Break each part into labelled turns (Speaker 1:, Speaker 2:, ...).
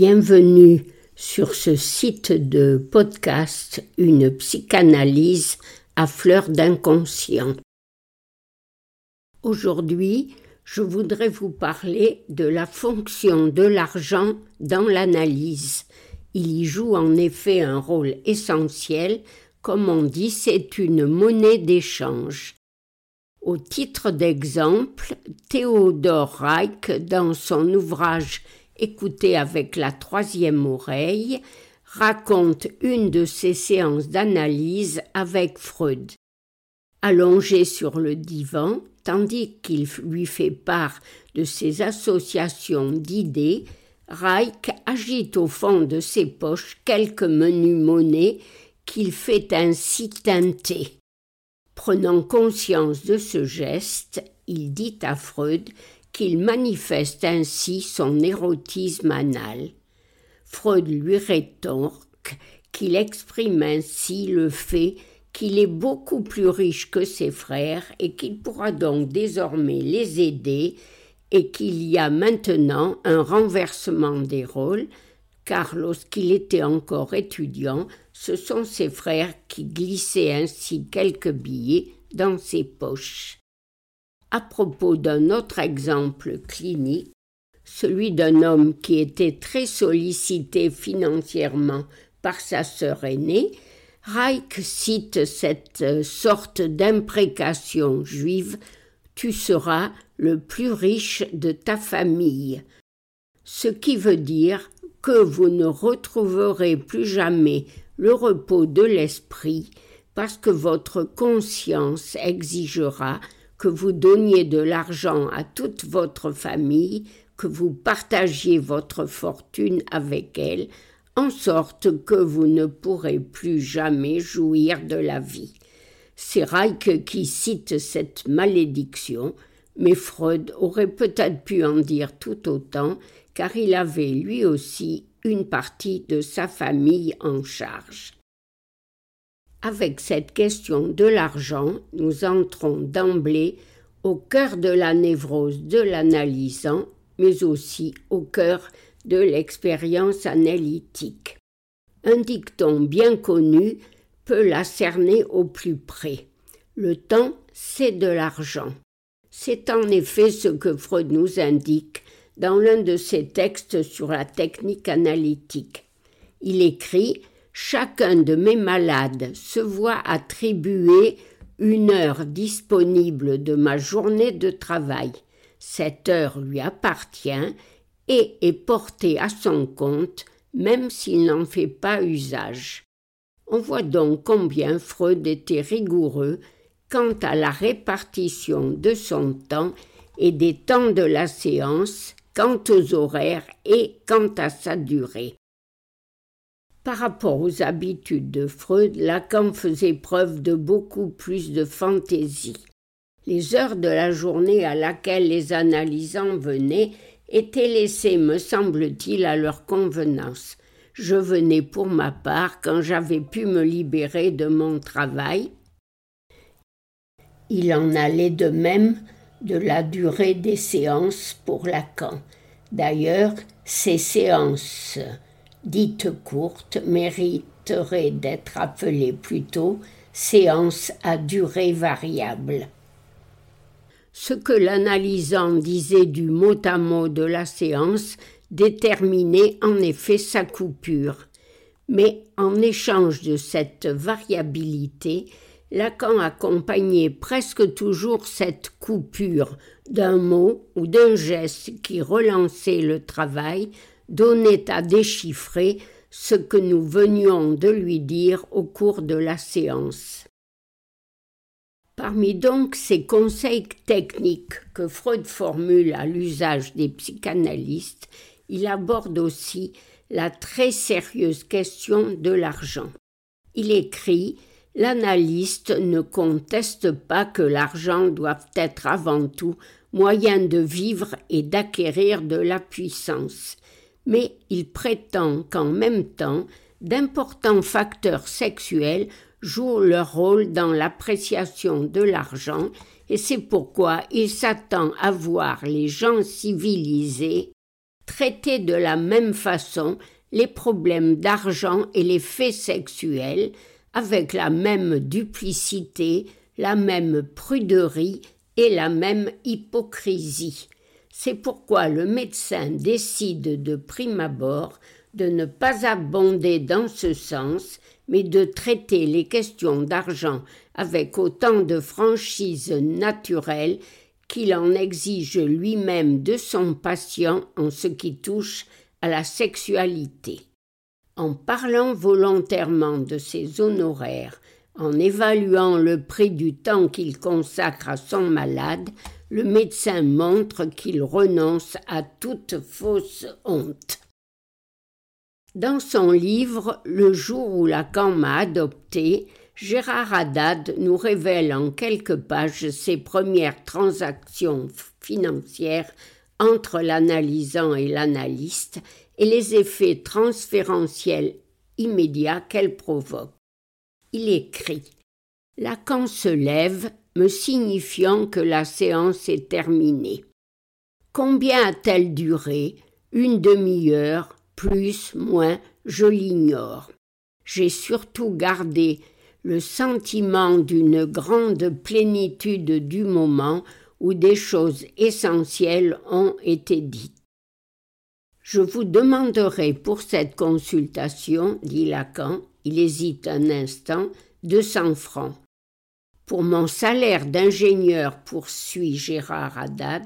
Speaker 1: Bienvenue sur ce site de podcast Une psychanalyse à fleur d'inconscient. Aujourd'hui, je voudrais vous parler de la fonction de l'argent dans l'analyse. Il y joue en effet un rôle essentiel, comme on dit, c'est une monnaie d'échange. Au titre d'exemple, Théodore Reich, dans son ouvrage écouté avec la troisième oreille, raconte une de ses séances d'analyse avec Freud. Allongé sur le divan, tandis qu'il lui fait part de ses associations d'idées, Reich agite au fond de ses poches quelques menus monnaies qu'il fait ainsi teinter. Prenant conscience de ce geste, il dit à Freud qu'il manifeste ainsi son érotisme anal. Freud lui rétorque qu'il exprime ainsi le fait qu'il est beaucoup plus riche que ses frères et qu'il pourra donc désormais les aider et qu'il y a maintenant un renversement des rôles, car lorsqu'il était encore étudiant, ce sont ses frères qui glissaient ainsi quelques billets dans ses poches à propos d'un autre exemple clinique, celui d'un homme qui était très sollicité financièrement par sa sœur aînée, Reich cite cette sorte d'imprécation juive Tu seras le plus riche de ta famille, ce qui veut dire que vous ne retrouverez plus jamais le repos de l'esprit parce que votre conscience exigera que vous donniez de l'argent à toute votre famille, que vous partagiez votre fortune avec elle, en sorte que vous ne pourrez plus jamais jouir de la vie. C'est Reich qui cite cette malédiction, mais Freud aurait peut-être pu en dire tout autant, car il avait lui aussi une partie de sa famille en charge. Avec cette question de l'argent, nous entrons d'emblée au cœur de la névrose de l'analysant, mais aussi au cœur de l'expérience analytique. Un dicton bien connu peut la cerner au plus près. Le temps, c'est de l'argent. C'est en effet ce que Freud nous indique dans l'un de ses textes sur la technique analytique. Il écrit chacun de mes malades se voit attribuer une heure disponible de ma journée de travail. Cette heure lui appartient et est portée à son compte, même s'il n'en fait pas usage. On voit donc combien Freud était rigoureux quant à la répartition de son temps et des temps de la séance, quant aux horaires et quant à sa durée. Par rapport aux habitudes de Freud, Lacan faisait preuve de beaucoup plus de fantaisie. Les heures de la journée à laquelle les analysants venaient étaient laissées, me semble-t-il, à leur convenance. Je venais pour ma part quand j'avais pu me libérer de mon travail. Il en allait de même de la durée des séances pour Lacan. D'ailleurs, ces séances dite courte, mériterait d'être appelée plutôt séance à durée variable. Ce que l'analysant disait du mot à mot de la séance déterminait en effet sa coupure. Mais en échange de cette variabilité, Lacan accompagnait presque toujours cette coupure d'un mot ou d'un geste qui relançait le travail donnait à déchiffrer ce que nous venions de lui dire au cours de la séance. Parmi donc ces conseils techniques que Freud formule à l'usage des psychanalystes, il aborde aussi la très sérieuse question de l'argent. Il écrit L'analyste ne conteste pas que l'argent doit être avant tout moyen de vivre et d'acquérir de la puissance mais il prétend qu'en même temps d'importants facteurs sexuels jouent leur rôle dans l'appréciation de l'argent, et c'est pourquoi il s'attend à voir les gens civilisés traiter de la même façon les problèmes d'argent et les faits sexuels, avec la même duplicité, la même pruderie et la même hypocrisie. C'est pourquoi le médecin décide de prime abord de ne pas abonder dans ce sens, mais de traiter les questions d'argent avec autant de franchise naturelle qu'il en exige lui-même de son patient en ce qui touche à la sexualité. En parlant volontairement de ses honoraires, en évaluant le prix du temps qu'il consacre à son malade, le médecin montre qu'il renonce à toute fausse honte. Dans son livre Le jour où Lacan m'a adopté, Gérard Haddad nous révèle en quelques pages ses premières transactions financières entre l'analysant et l'analyste et les effets transférentiels immédiats qu'elles provoquent. Il écrit Lacan se lève, me signifiant que la séance est terminée. Combien a-t-elle duré? Une demi-heure, plus, moins, je l'ignore. J'ai surtout gardé le sentiment d'une grande plénitude du moment où des choses essentielles ont été dites. Je vous demanderai pour cette consultation, dit Lacan, il hésite un instant, deux cents francs. Pour mon salaire d'ingénieur, poursuit Gérard Haddad,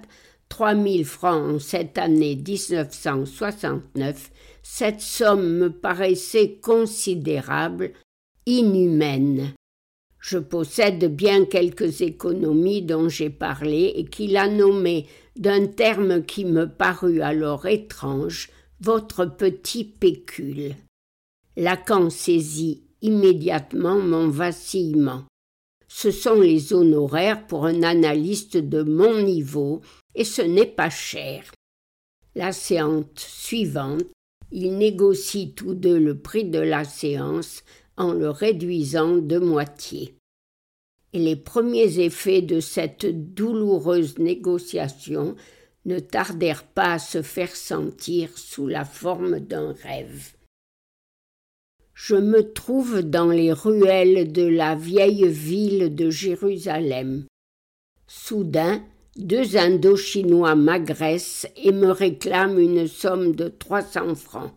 Speaker 1: trois mille francs en cette année 1969, cette somme me paraissait considérable inhumaine. Je possède bien quelques économies dont j'ai parlé et qu'il a nommées d'un terme qui me parut alors étrange, votre petit pécule. Lacan saisit immédiatement mon vacillement. Ce sont les honoraires pour un analyste de mon niveau, et ce n'est pas cher. La séance suivante, ils négocient tous deux le prix de la séance en le réduisant de moitié. Et les premiers effets de cette douloureuse négociation ne tardèrent pas à se faire sentir sous la forme d'un rêve. Je me trouve dans les ruelles de la vieille ville de Jérusalem. Soudain, deux Indochinois m'agressent et me réclament une somme de trois cents francs.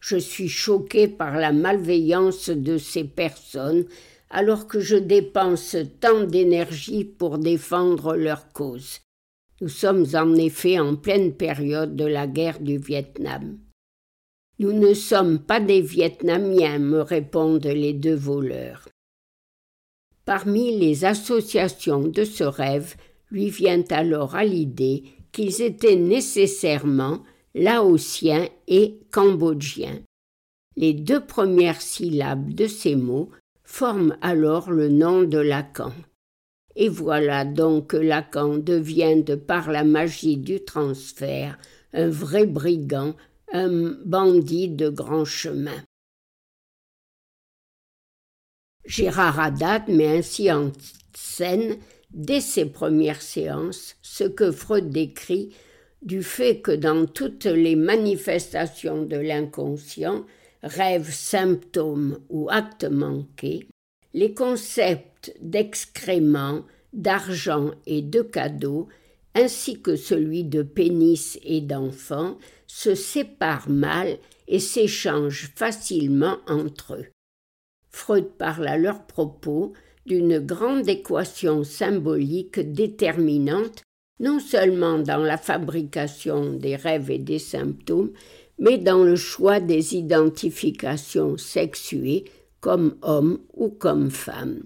Speaker 1: Je suis choqué par la malveillance de ces personnes alors que je dépense tant d'énergie pour défendre leur cause. Nous sommes en effet en pleine période de la guerre du Vietnam. Nous ne sommes pas des Vietnamiens, me répondent les deux voleurs. Parmi les associations de ce rêve lui vient alors à l'idée qu'ils étaient nécessairement laotien et cambodgien. Les deux premières syllabes de ces mots forment alors le nom de Lacan. Et voilà donc que Lacan devient, de par la magie du transfert, un vrai brigand, bandit de grand chemin. Gérard Haddad met ainsi en scène, dès ses premières séances, ce que Freud décrit du fait que dans toutes les manifestations de l'inconscient, rêves, symptômes ou actes manqués, les concepts d'excréments, d'argent et de cadeaux, ainsi que celui de pénis et d'enfant, se séparent mal et s'échangent facilement entre eux. Freud parle à leur propos d'une grande équation symbolique déterminante non seulement dans la fabrication des rêves et des symptômes, mais dans le choix des identifications sexuées comme homme ou comme femme.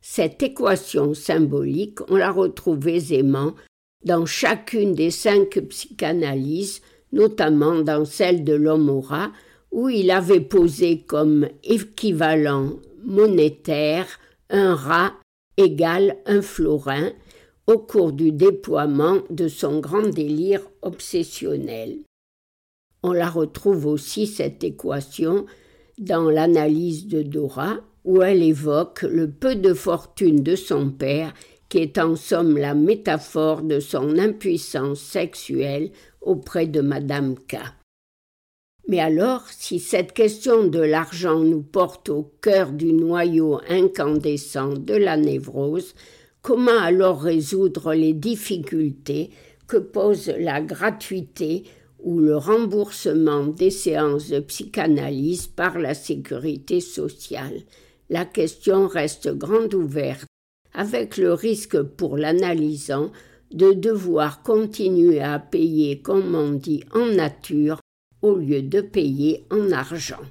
Speaker 1: Cette équation symbolique, on la retrouve aisément dans chacune des cinq psychanalyses, notamment dans celle de l'Homora, où il avait posé comme équivalent monétaire un rat égal un florin, au cours du déploiement de son grand délire obsessionnel. On la retrouve aussi, cette équation, dans l'analyse de Dora, où elle évoque le peu de fortune de son père, qui est en somme la métaphore de son impuissance sexuelle auprès de Madame K. Mais alors, si cette question de l'argent nous porte au cœur du noyau incandescent de la névrose, comment alors résoudre les difficultés que pose la gratuité ou le remboursement des séances de psychanalyse par la sécurité sociale? La question reste grande ouverte, avec le risque pour l'analysant de devoir continuer à payer, comme on dit, en nature au lieu de payer en argent.